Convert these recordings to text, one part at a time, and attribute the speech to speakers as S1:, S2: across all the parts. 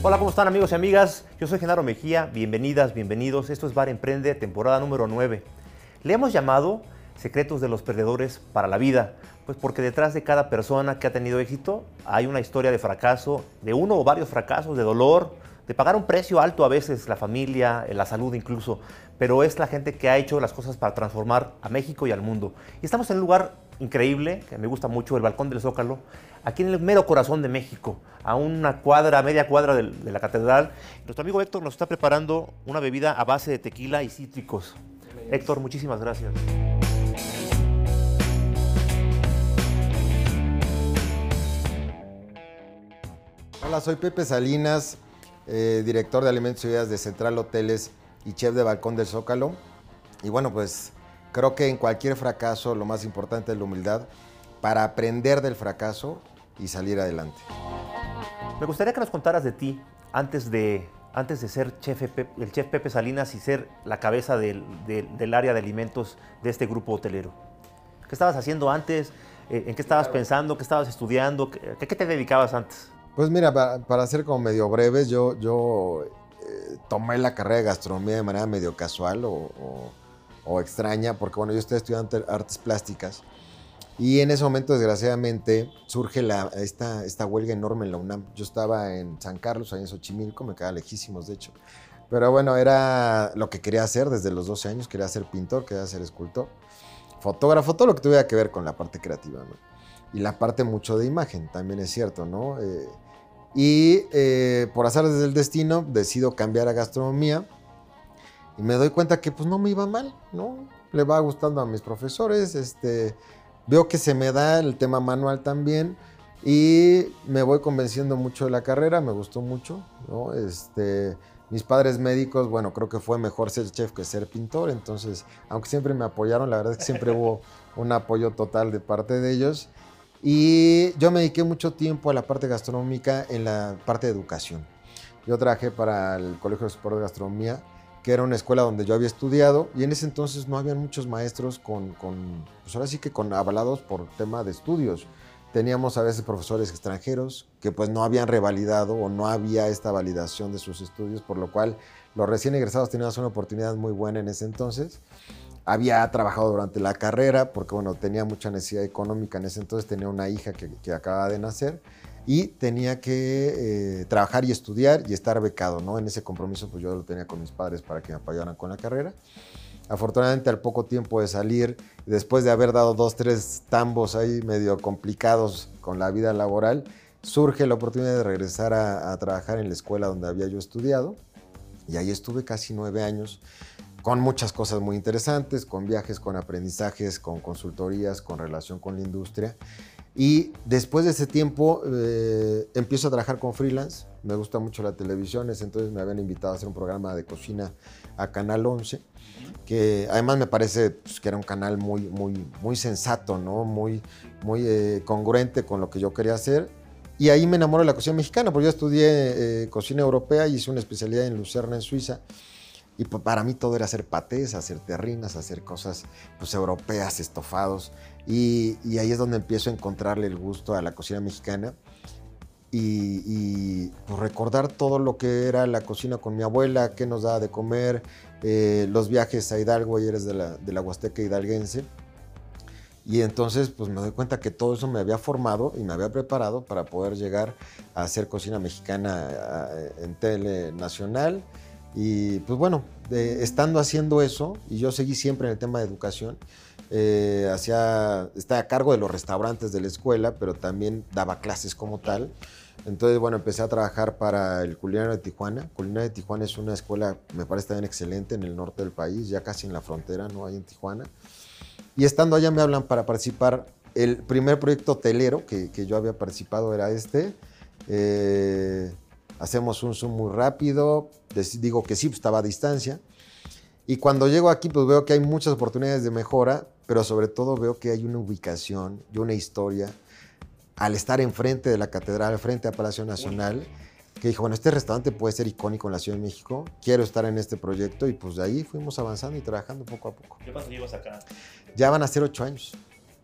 S1: Hola, ¿cómo están amigos y amigas? Yo soy Genaro Mejía, bienvenidas, bienvenidos. Esto es Bar Emprende, temporada número 9. Le hemos llamado Secretos de los Perdedores para la Vida, pues porque detrás de cada persona que ha tenido éxito hay una historia de fracaso, de uno o varios fracasos, de dolor, de pagar un precio alto a veces, la familia, la salud incluso, pero es la gente que ha hecho las cosas para transformar a México y al mundo. Y estamos en un lugar increíble, que me gusta mucho, el Balcón del Zócalo, aquí en el mero corazón de México, a una cuadra, media cuadra de, la catedral. Nuestro amigo Héctor nos está preparando una bebida a base de tequila y cítricos. Héctor, muchísimas gracias.
S2: Hola, soy Pepe Salinas, eh, director de alimentos y bebidas de Central Hoteles y chef de Balcón del Zócalo. Y bueno, pues creo que en cualquier fracaso lo más importante es la humildad para aprender del fracaso y salir adelante.
S1: Me gustaría que nos contaras de ti antes de, antes de ser chef, el chef Pepe Salinas y ser la cabeza del, del, del área de alimentos de este grupo hotelero. ¿Qué estabas haciendo antes? Eh, ¿En qué estabas pensando? ¿Qué estabas estudiando? ¿Qué, qué te dedicabas antes?
S2: Pues mira, para, para ser como medio breves, yo, yo eh, tomé la carrera de gastronomía de manera medio casual o, o, o, extraña, porque bueno, yo estoy estudiando artes plásticas y en ese momento, desgraciadamente, surge la, esta, esta huelga enorme en la UNAM. Yo estaba en San Carlos, ahí en Xochimilco, me quedaba lejísimos, de hecho. Pero bueno, era lo que quería hacer desde los 12 años, quería ser pintor, quería ser escultor, fotógrafo, todo lo que tuviera que ver con la parte creativa. Y la parte mucho de imagen, también es cierto, ¿no? Eh, y eh, por azar desde el destino, decido cambiar a gastronomía y me doy cuenta que pues no me iba mal, ¿no? Le va gustando a mis profesores, este, veo que se me da el tema manual también y me voy convenciendo mucho de la carrera, me gustó mucho, ¿no? Este, mis padres médicos, bueno, creo que fue mejor ser chef que ser pintor, entonces, aunque siempre me apoyaron, la verdad es que siempre hubo un apoyo total de parte de ellos. Y yo me dediqué mucho tiempo a la parte gastronómica en la parte de educación. Yo trabajé para el Colegio Superior de Gastronomía, que era una escuela donde yo había estudiado, y en ese entonces no había muchos maestros con, con pues ahora sí que con avalados por tema de estudios. Teníamos a veces profesores extranjeros que pues no habían revalidado o no había esta validación de sus estudios, por lo cual los recién egresados teníamos una oportunidad muy buena en ese entonces había trabajado durante la carrera porque, bueno, tenía mucha necesidad económica en ese entonces, tenía una hija que, que acababa de nacer y tenía que eh, trabajar y estudiar y estar becado, ¿no? En ese compromiso, pues yo lo tenía con mis padres para que me apoyaran con la carrera. Afortunadamente, al poco tiempo de salir, después de haber dado dos, tres tambos ahí medio complicados con la vida laboral, surge la oportunidad de regresar a, a trabajar en la escuela donde había yo estudiado. Y ahí estuve casi nueve años con muchas cosas muy interesantes, con viajes, con aprendizajes, con consultorías, con relación con la industria. Y después de ese tiempo eh, empiezo a trabajar con freelance. Me gusta mucho la televisión, entonces me habían invitado a hacer un programa de cocina a Canal 11, que además me parece pues, que era un canal muy, muy, muy sensato, ¿no? muy, muy eh, congruente con lo que yo quería hacer. Y ahí me enamoro de la cocina mexicana, porque yo estudié eh, cocina europea y hice una especialidad en Lucerna, en Suiza. Y para mí todo era hacer patés, hacer terrinas, hacer cosas pues, europeas, estofados. Y, y, ahí es donde empiezo a encontrarle el gusto a la cocina mexicana. Y, y pues, recordar todo lo que era la cocina con mi abuela, qué nos daba de comer, eh, los viajes a Hidalgo, y eres de la, de la Huasteca hidalguense. Y entonces pues me doy cuenta que todo eso me había formado y me había preparado para poder llegar a hacer cocina mexicana en tele nacional y pues bueno, eh, estando haciendo eso, y yo seguí siempre en el tema de educación, eh, hacía, estaba a cargo de los restaurantes de la escuela, pero también daba clases como tal. Entonces, bueno, empecé a trabajar para el Culinario de Tijuana. Culinario de Tijuana es una escuela, me parece también excelente, en el norte del país, ya casi en la frontera, ¿no? Ahí en Tijuana. Y estando allá me hablan para participar. El primer proyecto hotelero que, que yo había participado era este. Eh, hacemos un zoom muy rápido, digo que sí, pues estaba a distancia. Y cuando llego aquí, pues veo que hay muchas oportunidades de mejora, pero sobre todo veo que hay una ubicación y una historia al estar enfrente de la catedral, frente a Palacio Nacional, que dijo, bueno, este restaurante puede ser icónico en la Ciudad de México, quiero estar en este proyecto y pues de ahí fuimos avanzando y trabajando poco a poco.
S1: ¿Qué pasó llevas acá?
S2: Ya van a ser ocho años.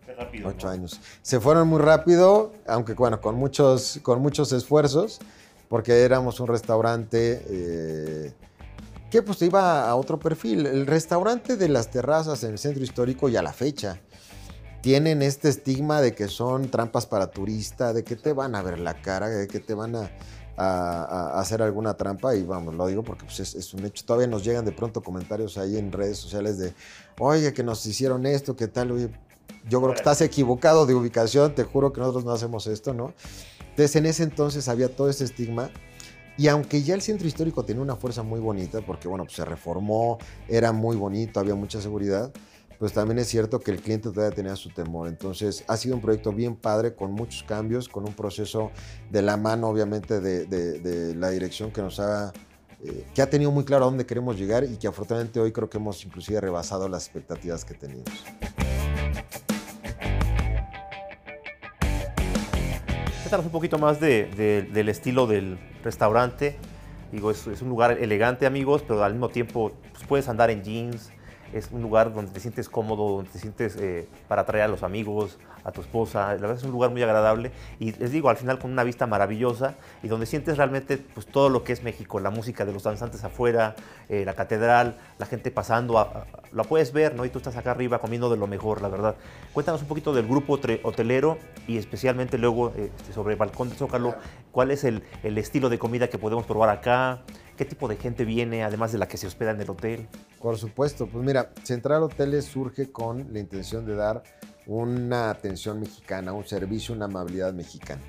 S1: Qué rápido.
S2: Ocho
S1: ¿no?
S2: años. Se fueron muy rápido, aunque bueno, con muchos, con muchos esfuerzos, porque éramos un restaurante eh, que pues iba a otro perfil. El restaurante de las terrazas en el centro histórico y a la fecha tienen este estigma de que son trampas para turista, de que te van a ver la cara, de que te van a, hacer alguna trampa. Y vamos, lo digo porque pues, es, un hecho. Todavía nos llegan de pronto comentarios ahí en redes sociales de, oye, que nos hicieron esto, qué tal, yo creo que estás equivocado de ubicación, te juro que nosotros no hacemos esto, ¿no? Entonces en ese entonces había todo ese estigma y aunque ya el centro histórico tenía una fuerza muy bonita, porque bueno, pues se reformó, era muy bonito, había mucha seguridad, pues también es cierto que el cliente todavía tenía su temor. Entonces ha sido un proyecto bien padre, con muchos cambios, con un proceso de la mano obviamente de, la dirección que nos ha... Eh, que ha tenido muy claro a dónde queremos llegar y que afortunadamente hoy creo que hemos inclusive rebasado las expectativas que teníamos.
S1: Un poquito más del estilo del restaurante. Digo, es, es, un lugar elegante, amigos, pero al mismo tiempo pues, puedes andar en jeans. Es un lugar donde te sientes cómodo, donde te sientes eh, para atraer a los amigos, a tu esposa. La verdad es un lugar muy agradable y les digo, al final con una vista maravillosa y donde sientes realmente pues, todo lo que es México, la música de los danzantes afuera, eh, la catedral, la gente pasando, a, la puedes ver, ¿no? Y tú estás acá arriba comiendo de lo mejor, la verdad. Cuéntanos un poquito del grupo hotelero y especialmente luego este, sobre el Balcón de Zócalo, ¿cuál es el, el estilo de comida que podemos probar acá? ¿Qué tipo de gente viene, además de la que se hospeda en el hotel?
S2: Por supuesto, pues mira, Central Hoteles surge con la intención de dar una atención mexicana, un servicio, una amabilidad mexicana.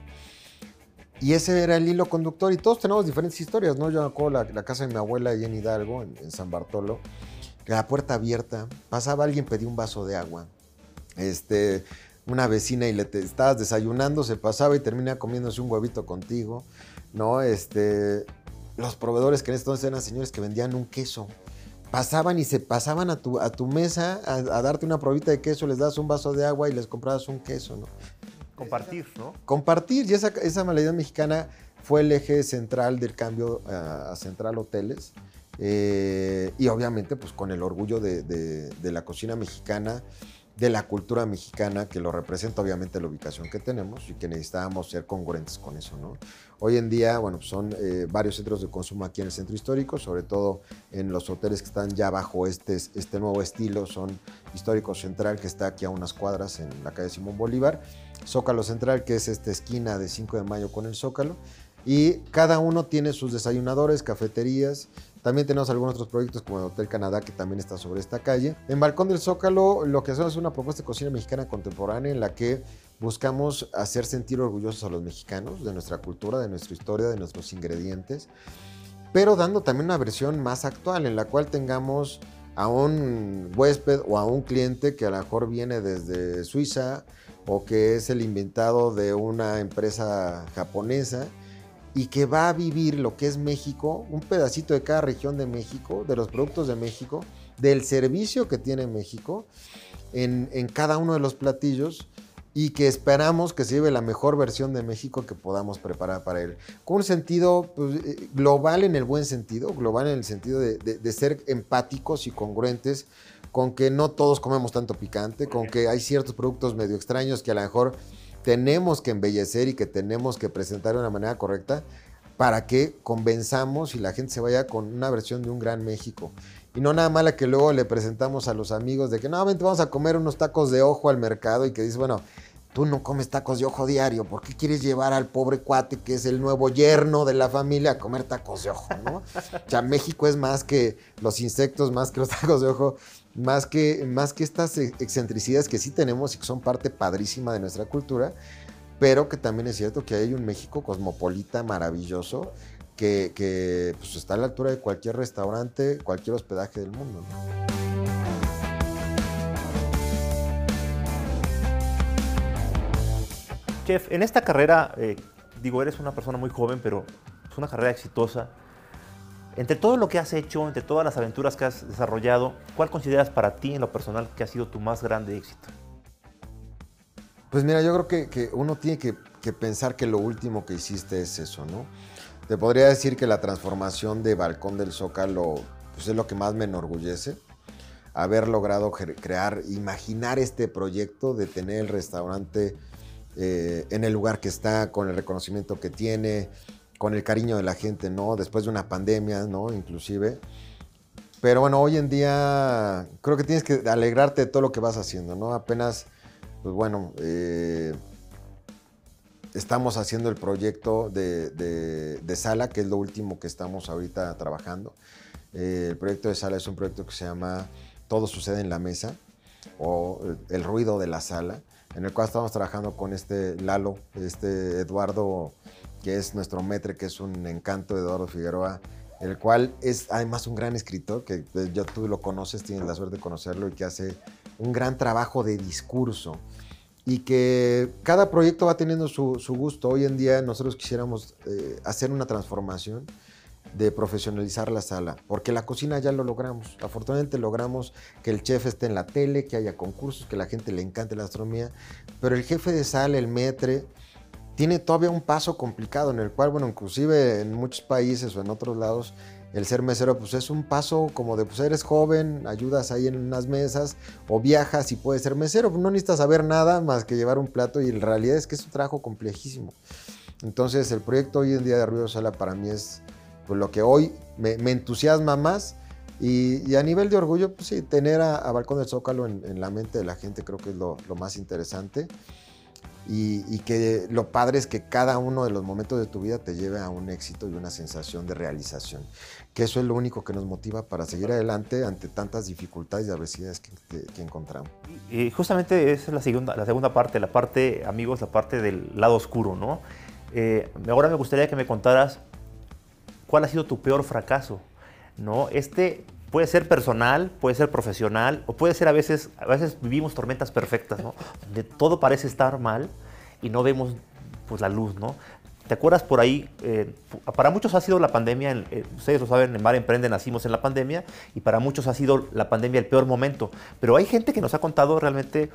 S2: Y ese era el hilo conductor y todos tenemos diferentes historias, ¿no? Yo me acuerdo la, casa de mi abuela ahí en Hidalgo, en, San Bartolo, la puerta abierta, pasaba alguien, pedía un vaso de agua, este, una vecina y le estabas desayunando, se pasaba y termina comiéndose un huevito contigo, ¿no? Este, los proveedores que en ese entonces eran señores que vendían un queso, pasaban y se pasaban a tu, a tu mesa a, darte una probita de queso, les das un vaso de agua y les comprabas un queso, ¿no?
S1: Compartir, ¿no?
S2: Compartir, y esa, esa mexicana fue el eje central del cambio a, Central Hoteles. Eh, y obviamente, pues con el orgullo de, de la cocina mexicana, de la cultura mexicana que lo representa obviamente la ubicación que tenemos y que necesitábamos ser congruentes con eso, ¿no? Hoy en día, bueno, son eh, varios centros de consumo aquí en el centro histórico, sobre todo en los hoteles que están ya bajo este, este nuevo estilo, son Histórico Central, que está aquí a unas cuadras en la calle Simón Bolívar, Zócalo Central, que es esta esquina de 5 de mayo con el Zócalo, y cada uno tiene sus desayunadores, cafeterías, también tenemos algunos otros proyectos como el Hotel Canadá que también está sobre esta calle. En Balcón del Zócalo lo que hacemos es una propuesta de cocina mexicana contemporánea en la que buscamos hacer sentir orgullosos a los mexicanos de nuestra cultura, de nuestra historia, de nuestros ingredientes, pero dando también una versión más actual en la cual tengamos a un huésped o a un cliente que a lo mejor viene desde Suiza o que es el inventado de una empresa japonesa y que va a vivir lo que es México, un pedacito de cada región de México, de los productos de México, del servicio que tiene México en, cada uno de los platillos y que esperamos que se lleve la mejor versión de México que podamos preparar para él. Con un sentido pues, eh, global en el buen sentido, global en el sentido de, de, ser empáticos y congruentes con que no todos comemos tanto picante, con que hay ciertos productos medio extraños que a lo mejor tenemos que embellecer y que tenemos que presentar de una manera correcta para que convenzamos y la gente se vaya con una versión de un gran México. Y no nada mala que luego le presentamos a los amigos de que no, vamos a comer unos tacos de ojo al mercado y que dice, bueno, tú no comes tacos de ojo diario, ¿por qué quieres llevar al pobre cuate que es el nuevo yerno de la familia a comer tacos de ojo, no? O sea, México es más que los insectos, más que los tacos de ojo más que, más que estas excentricidades que sí tenemos y que son parte padrísima de nuestra cultura, pero que también es cierto que hay un México cosmopolita maravilloso que, pues, está a la altura de cualquier restaurante, cualquier hospedaje del mundo.
S1: Chef, en esta carrera, eh, digo, eres una persona muy joven, pero es una carrera exitosa. Entre todo lo que has hecho, entre todas las aventuras que has desarrollado, ¿cuál consideras para ti en lo personal que ha sido tu más grande éxito?
S2: Pues mira, yo creo que, uno tiene que, pensar que lo último que hiciste es eso, ¿no? Te podría decir que la transformación de Balcón del Zócalo pues es lo que más me enorgullece. Haber logrado crear, imaginar este proyecto de tener el restaurante eh, en el lugar que está, con el reconocimiento que tiene, con el cariño de la gente, ¿no? Después de una pandemia, ¿no? Inclusive. Pero bueno, hoy en día creo que tienes que alegrarte de todo lo que vas haciendo, ¿no? Apenas, pues bueno, eh, estamos haciendo el proyecto de, Sala, que es lo último que estamos ahorita trabajando. Eh, el proyecto de Sala es un proyecto que se llama Todo sucede en la mesa o El ruido de la sala, en el cual estamos trabajando con este Lalo, este Eduardo, que es nuestro metre, que es un encanto de Eduardo Figueroa, el cual es además un gran escritor, que eh, ya tú lo conoces, tienes la suerte de conocerlo y que hace un gran trabajo de discurso y que cada proyecto va teniendo su, gusto. Hoy en día nosotros quisiéramos eh, hacer una transformación de profesionalizar la sala, porque la cocina ya lo logramos. Afortunadamente logramos que el chef esté en la tele, que haya concursos, que la gente le encante la astronomía, pero el jefe de sala, el metre, tiene todavía un paso complicado en el cual, bueno, inclusive en muchos países o en otros lados, el ser mesero pues es un paso como de pues eres joven, ayudas ahí en unas mesas o viajas y puedes ser mesero, no necesitas saber nada más que llevar un plato y en realidad es que es un trabajo complejísimo. Entonces el proyecto hoy en día de Ruido Sala para mí es pues, lo que hoy me, entusiasma más. Y, a nivel de orgullo, pues sí, tener a, Balcón del Zócalo en, la mente de la gente creo que es lo más interesante y, que lo padre es que cada uno de los momentos de tu vida te lleve a un éxito y una sensación de realización. Que eso es lo único que nos motiva para seguir adelante ante tantas dificultades y adversidades que, encontramos.
S1: Y justamente esa es la segunda, la segunda parte, la parte, amigos, la parte del lado oscuro, ¿no? Eh, ahora me gustaría que me contaras cuál ha sido tu peor fracaso, ¿no? Este puede ser personal, puede ser profesional, o puede ser a veces, a veces vivimos tormentas perfectas, ¿no? Donde todo parece estar mal y no vemos pues la luz, ¿no? ¿Te acuerdas por ahí? Eh, para muchos ha sido la pandemia, eh, ustedes lo saben, en Mar Emprende nacimos en la pandemia y para muchos ha sido la pandemia el peor momento. Pero hay gente que nos ha contado realmente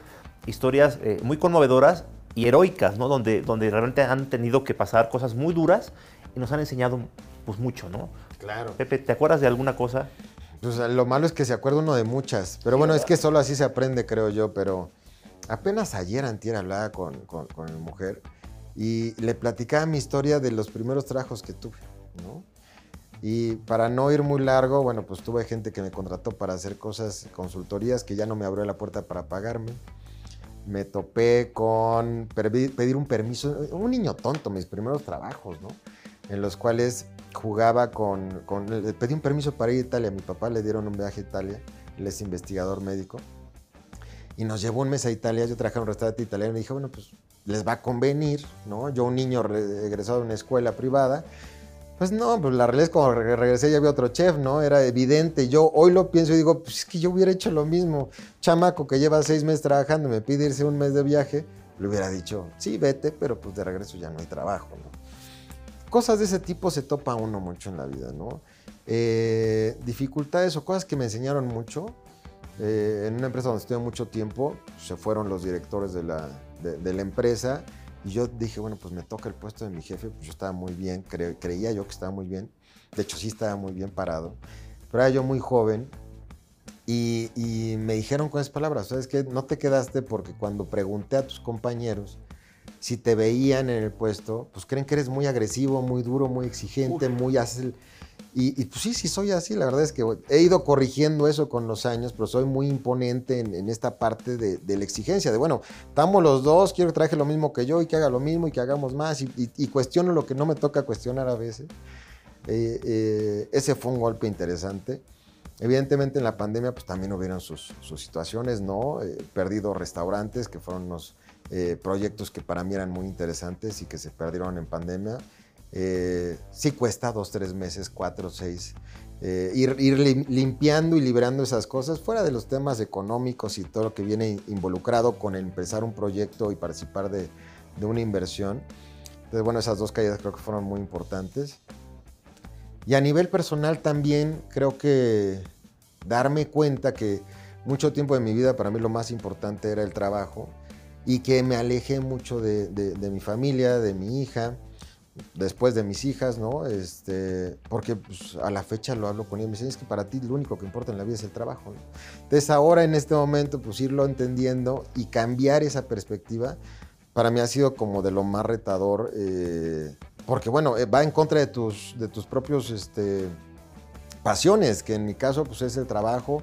S1: historias eh, muy conmovedoras y heroicas, ¿no? Donde, donde realmente han tenido que pasar cosas muy duras y nos han enseñado pues mucho, ¿no?
S2: Claro.
S1: Pepe, ¿te acuerdas de alguna cosa?
S2: Lo malo es que se acuerda uno de muchas. Pero bueno, es que solo así se aprende, creo yo. Pero apenas ayer antier hablaba con, con, mi mujer y le platicaba mi historia de los primeros trabajos que tuve, ¿no? Y para no ir muy largo, bueno, pues tuve gente que me contrató para hacer cosas, consultorías, que ya no me abrió la puerta para pagarme. Me topé con pedir un permiso, un niño tonto, mis primeros trabajos, ¿no? En los cuales jugaba con, con, pedí un permiso para ir a Italia, mi papá le dieron un viaje a Italia, él es investigador médico, y nos llevó un mes a Italia, yo trabajaba en un restaurante italiano y dije, bueno, pues les va a convenir, ¿no? Yo un niño egresado de una escuela privada, pues no, pues la realidad es como regresé ya había otro chef, ¿no? Era evidente. Yo hoy lo pienso y digo, pues es que yo hubiera hecho lo mismo. Chamaco que lleva seis meses trabajando, me pide irse un mes de viaje, le hubiera dicho, sí, vete, pero pues de regreso ya no hay trabajo, ¿no? Cosas de ese tipo se topa uno mucho en la vida, ¿no? Eh, dificultades o cosas que me enseñaron mucho. Eh, en una empresa donde estuve mucho tiempo, se fueron los directores de la, de, la, empresa y yo dije, bueno, pues me toca el puesto de mi jefe, pues yo estaba muy bien, creía yo que estaba muy bien, de hecho sí estaba muy bien parado, pero era yo muy joven y, y me dijeron con esas palabras, ¿sabes qué? No te quedaste porque cuando pregunté a tus compañeros, si te veían en el puesto, pues creen que eres muy agresivo, muy duro, muy exigente, muy así. Y, pues sí, sí soy así. La verdad es que he ido corrigiendo eso con los años, pero soy muy imponente en, esta parte de, la exigencia. De bueno, estamos los dos, quiero que traje lo mismo que yo y que haga lo mismo y que hagamos más. Y, cuestiono lo que no me toca cuestionar a veces. Eh, eh, ese fue un golpe interesante. Evidentemente en la pandemia pues también hubieron sus, situaciones, ¿no? He perdido restaurantes que fueron unos eh, proyectos que para mí eran muy interesantes y que se perdieron en pandemia. Eh, sí cuesta dos, tres meses, cuatro, seis, eh, ir, limpiando y liberando esas cosas, fuera de los temas económicos y todo lo que viene involucrado con empezar un proyecto y participar de, de una inversión. Entonces, bueno, esas dos caídas creo que fueron muy importantes. Y a nivel personal también creo que darme cuenta que mucho tiempo de mi vida para mí lo más importante era el trabajo y que me alejé mucho de, mi familia, de mi hija, después de mis hijas, ¿no? Este, porque pues, a la fecha lo hablo con ellos, me dicen, es que para ti lo único que importa en la vida es el trabajo. Entonces ahora en este momento, pues irlo entendiendo y cambiar esa perspectiva, para mí ha sido como de lo más retador, eh, porque bueno, eh, va en contra de tus, de tus propios este, pasiones, que en mi caso pues es el trabajo,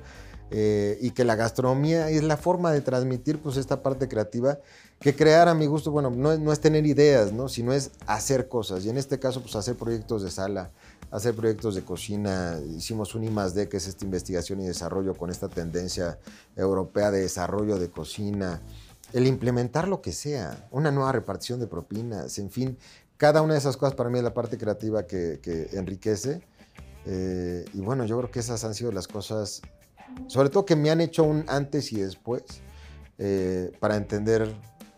S2: eh, y que la gastronomía es la forma de transmitir pues esta parte creativa que crear a mi gusto, bueno, no, no, es tener ideas, ¿no? sino es hacer cosas. Y en este caso, pues hacer proyectos de sala, hacer proyectos de cocina. Hicimos un I+D, que es esta investigación y desarrollo con esta tendencia europea de desarrollo de cocina. El implementar lo que sea, una nueva repartición de propinas, en fin, cada una de esas cosas para mí es la parte creativa que, que enriquece. Eh, y bueno, yo creo que esas han sido las cosas, sobre todo que me han hecho un antes y después, eh, para entender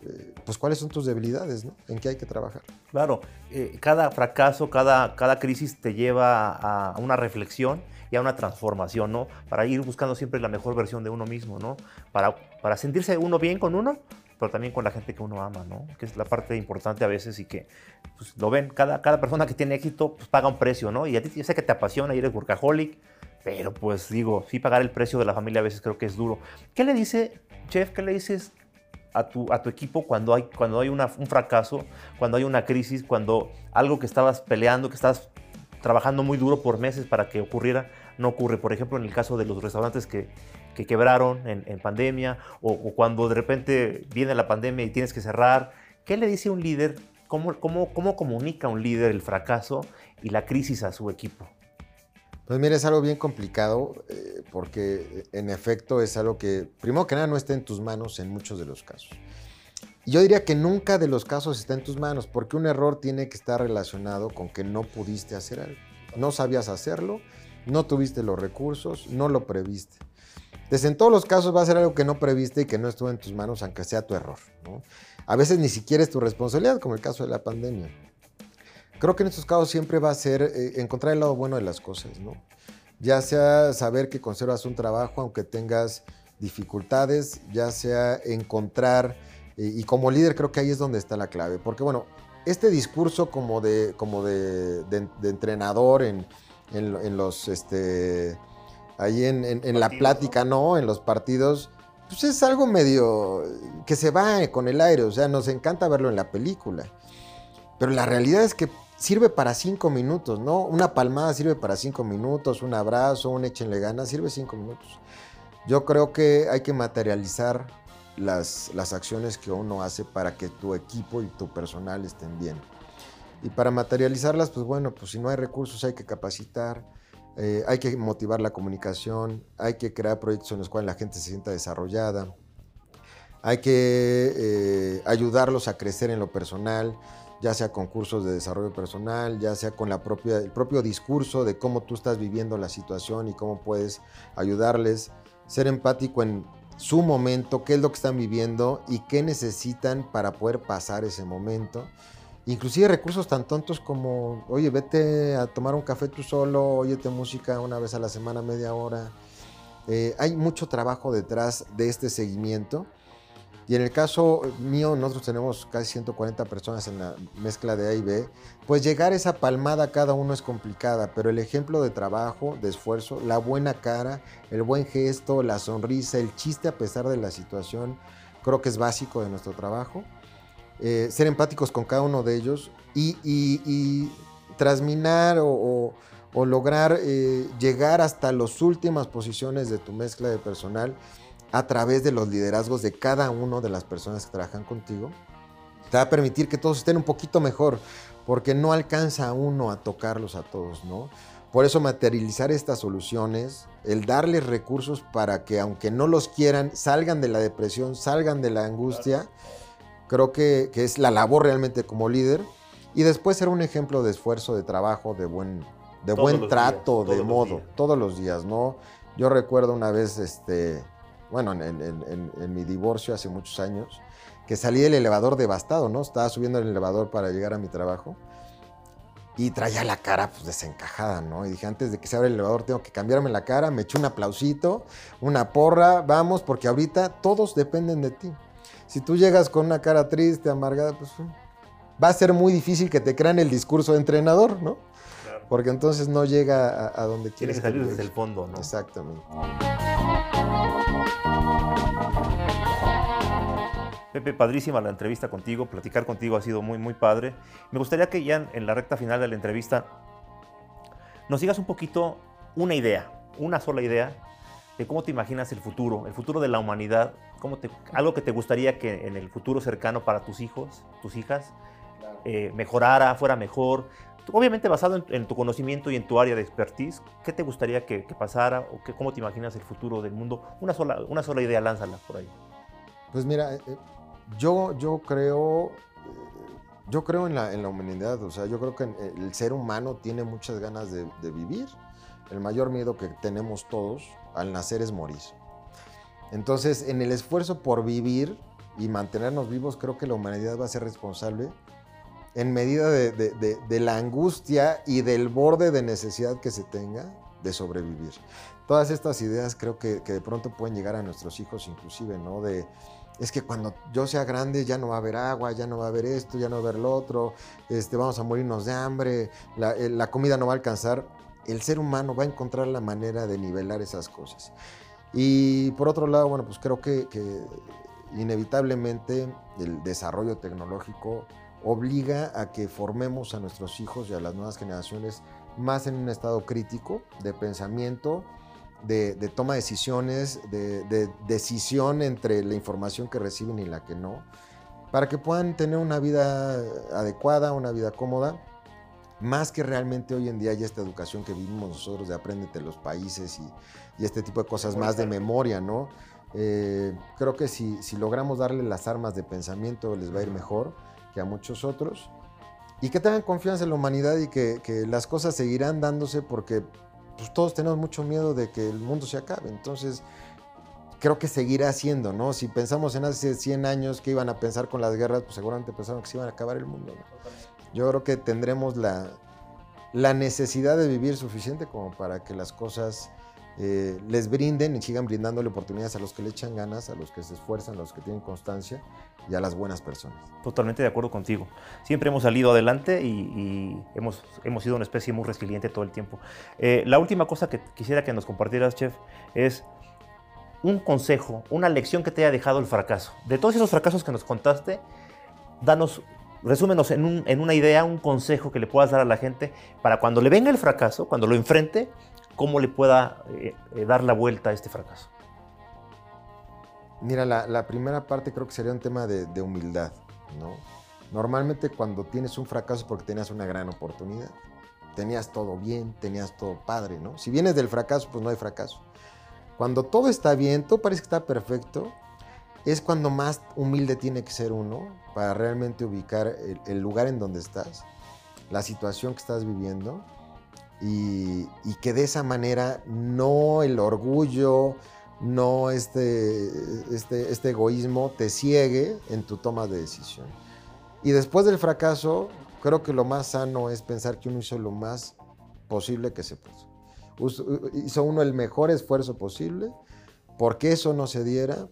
S2: eh, pues cuáles son tus debilidades, ¿no? En qué hay que trabajar.
S1: Claro, eh, cada fracaso, cada, cada crisis te lleva a una reflexión y a una transformación, ¿no? Para ir buscando siempre la mejor versión de uno mismo, ¿no? Para, para sentirse uno bien con uno, pero también con la gente que uno ama, ¿no? Que es la parte importante a veces y que pues, lo ven, cada, cada persona que tiene éxito pues, paga un precio, ¿no? Y a ti yo sé que te apasiona y eres workaholic, pero pues digo, sí pagar el precio de la familia a veces creo que es duro. ¿Qué le dice, chef, qué le dices a tu, a tu equipo cuando hay, cuando hay un fracaso, cuando hay una crisis, cuando algo que estabas peleando, que estabas trabajando muy duro por meses para que ocurriera, no ocurre. Por ejemplo, en el caso de los restaurantes que, que quebraron en, en pandemia o, o, cuando de repente viene la pandemia y tienes que cerrar. ¿Qué le dice un líder? ¿Cómo, cómo, cómo comunica un líder el fracaso y la crisis a su equipo?
S2: Pues mira, es algo bien complicado eh, porque en efecto es algo que, primero que nada, no está en tus manos en muchos de los casos. Yo diría que nunca de los casos está en tus manos porque un error tiene que estar relacionado con que no pudiste hacer algo. No sabías hacerlo, no tuviste los recursos, no lo previste. Entonces, en todos los casos va a ser algo que no previste y que no estuvo en tus manos, aunque sea tu error. A veces ni siquiera es tu responsabilidad, como el caso de la pandemia. Creo que en estos casos siempre va a ser eh, encontrar el lado bueno de las cosas, ¿no? Ya sea saber que conservas un trabajo aunque tengas dificultades, ya sea encontrar, eh, y como líder creo que ahí es donde está la clave, porque bueno, este discurso como de, como de, de, de entrenador en, en, en, los, este, ahí en, en la plática, ¿no? En los partidos, pues es algo medio que se va con el aire, o sea, nos encanta verlo en la película. Pero la realidad es que sirve para cinco minutos, ¿no? Una palmada sirve para cinco minutos, un abrazo, un échenle ganas, sirve cinco minutos. Yo creo que hay que materializar las, las acciones que uno hace para que tu equipo y tu personal estén bien. Y para materializarlas, pues bueno, pues si no hay recursos hay que capacitar, eh, hay que motivar la comunicación, hay que crear proyectos en los cuales la gente se sienta desarrollada, hay que eh, ayudarlos a crecer en lo personal, ya sea con cursos de desarrollo personal, ya sea con la propia, el propio discurso de cómo tú estás viviendo la situación y cómo puedes ayudarles, ser empático en su momento, qué es lo que están viviendo y qué necesitan para poder pasar ese momento. Inclusive recursos tan tontos como, oye, vete a tomar un café tú solo, óyete música una vez a la semana, media hora. Eh, hay mucho trabajo detrás de este seguimiento y en el caso mío, nosotros tenemos casi 140 personas en la mezcla de A y B, pues llegar esa palmada cada uno es complicada, pero el ejemplo de trabajo, de esfuerzo, la buena cara, el buen gesto, la sonrisa, el chiste a pesar de la situación, creo que es básico de nuestro trabajo. Eh, ser empáticos con cada uno de ellos y, y, y trasminar o, o, o lograr eh, llegar hasta las últimas posiciones de tu mezcla de personal a través de los liderazgos de cada una de las personas que trabajan contigo, te va a permitir que todos estén un poquito mejor, porque no alcanza a uno a tocarlos a todos, ¿no? Por eso materializar estas soluciones, el darles recursos para que aunque no los quieran, salgan de la depresión, salgan de la angustia, creo que, que es la labor realmente como líder. Y después ser un ejemplo de esfuerzo, de trabajo, de buen, de buen trato, días, de modo, todos los días, ¿no? Yo recuerdo una vez, este, bueno, en, en, en, en, mi divorcio hace muchos años, que salí del elevador devastado, ¿no? Estaba subiendo el elevador para llegar a mi trabajo y traía la cara pues desencajada, ¿no? Y dije, antes de que se abra el elevador tengo que cambiarme la cara, me eché un aplausito, una porra, vamos, porque ahorita todos dependen de ti. Si tú llegas con una cara triste, amargada, pues va a ser muy difícil que te crean el discurso de entrenador, ¿no? Porque entonces no llega a, a donde quieres.
S1: Tienes que salir desde el fondo, ¿no?
S2: Exactamente.
S1: Pepe, padrísima la entrevista contigo, platicar contigo ha sido muy, muy padre. Me gustaría que ya en la recta final de la entrevista nos digas un poquito una idea, una sola idea de cómo te imaginas el futuro, el futuro de la humanidad, cómo te, algo que te gustaría que en el futuro cercano para tus hijos, tus hijas, eh, mejorara, fuera mejor. Obviamente basado en, tu conocimiento y en tu área de expertise, ¿qué te gustaría que, pasara o que, cómo te imaginas el futuro del mundo? Una sola, una sola idea, lánzala por ahí.
S2: Pues mira, eh, yo, yo creo, yo creo en la, en la, humanidad, o sea, yo creo que el ser humano tiene muchas ganas de vivir. El mayor miedo que tenemos todos al nacer es morir. Entonces, en el esfuerzo por vivir y mantenernos vivos, creo que la humanidad va a ser responsable en medida de, de, de, la angustia y del borde de necesidad que se tenga de sobrevivir. Todas estas ideas creo que, que, de pronto pueden llegar a nuestros hijos inclusive, ¿no? De, es que cuando yo sea grande ya no va a haber agua, ya no va a haber esto, ya no va a haber lo otro, este, vamos a morirnos de hambre, la, eh, la comida no va a alcanzar. El ser humano va a encontrar la manera de nivelar esas cosas. Y por otro lado, bueno, pues creo que, que inevitablemente el desarrollo tecnológico obliga a que formemos a nuestros hijos y a las nuevas generaciones más en un estado crítico de pensamiento, de, toma de decisiones, de, decisión entre la información que reciben y la que no, para que puedan tener una vida adecuada, una vida cómoda, más que realmente hoy en día hay esta educación que vivimos nosotros de apréndete los países y, este tipo de cosas más de memoria, ¿no? Eh, creo que si, si logramos darle las armas de pensamiento les va a ir mejor que a muchos otros y que tengan confianza en la humanidad y que, que las cosas seguirán dándose porque pues todos tenemos mucho miedo de que el mundo se acabe. Entonces, creo que seguirá siendo, ¿no? Si pensamos en hace 100 años que iban a pensar con las guerras, pues seguramente pensaron que se iban a acabar el mundo. Yo creo que tendremos la, la necesidad de vivir suficiente como para que las cosas eh, les brinden y sigan brindándole oportunidades a los que le echan ganas, a los que se esfuerzan, a los que tienen constancia y a las buenas personas.
S1: Totalmente de acuerdo contigo. Siempre hemos salido adelante y, hemos, hemos sido una especie muy resiliente todo el tiempo. Eh, la última cosa que quisiera que nos compartieras, chef, es un consejo, una lección que te haya dejado el fracaso. De todos esos fracasos que nos contaste, danos, resúmenos en, en una idea, un consejo que le puedas dar a la gente para cuando le venga el fracaso, cuando lo enfrente, cómo le pueda eh, eh, dar la vuelta a este fracaso?
S2: Mira, la, primera parte creo que sería un tema de, humildad, ¿no? Normalmente cuando tienes un fracaso es porque tenías una gran oportunidad. Tenías todo bien, tenías todo padre, ¿no? Si vienes del fracaso, pues no hay fracaso. Cuando todo está bien, todo parece que está perfecto, es cuando más humilde tiene que ser uno para realmente ubicar el lugar en donde estás, la situación que estás viviendo y, que de esa manera no el orgullo, no este, este, este egoísmo te ciegue en tu toma de decisión. Y después del fracaso, creo que lo más sano es pensar que uno hizo lo más posible que se puso. Hizo uno el mejor esfuerzo posible porque eso no se diera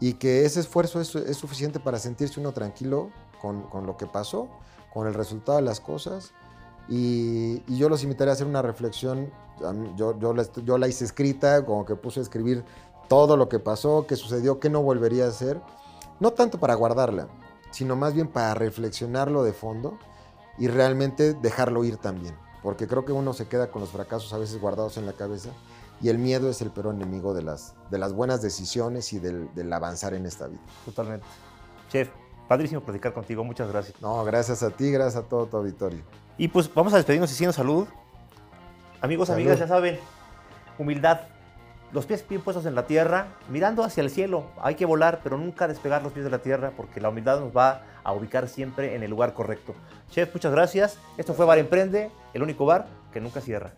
S2: y que ese esfuerzo es, es suficiente para sentirse uno tranquilo con, con, lo que pasó, con el resultado de las cosas y, yo los invitaría a hacer una reflexión. Yo, yo, la, yo la hice escrita, como que puse a escribir todo lo que pasó, qué sucedió, qué no volvería a hacer. No tanto para guardarla, sino más bien para reflexionarlo de fondo y realmente dejarlo ir también. Porque creo que uno se queda con los fracasos a veces guardados en la cabeza y el miedo es el peor enemigo de las, de las buenas decisiones y del, del avanzar en esta vida.
S1: Totalmente. Chef, padrísimo platicar contigo, muchas gracias.
S2: No, gracias a ti, gracias a todo tu auditorio.
S1: Y pues vamos a despedirnos diciendo salud. Amigos, amigas, ya saben, humildad. Los pies bien puestos en la tierra, mirando hacia el cielo. Hay que volar, pero nunca despegar los pies de la tierra, porque la humildad nos va a ubicar siempre en el lugar correcto. Chef, muchas gracias. Esto fue Bar Emprende, el único bar que nunca cierra.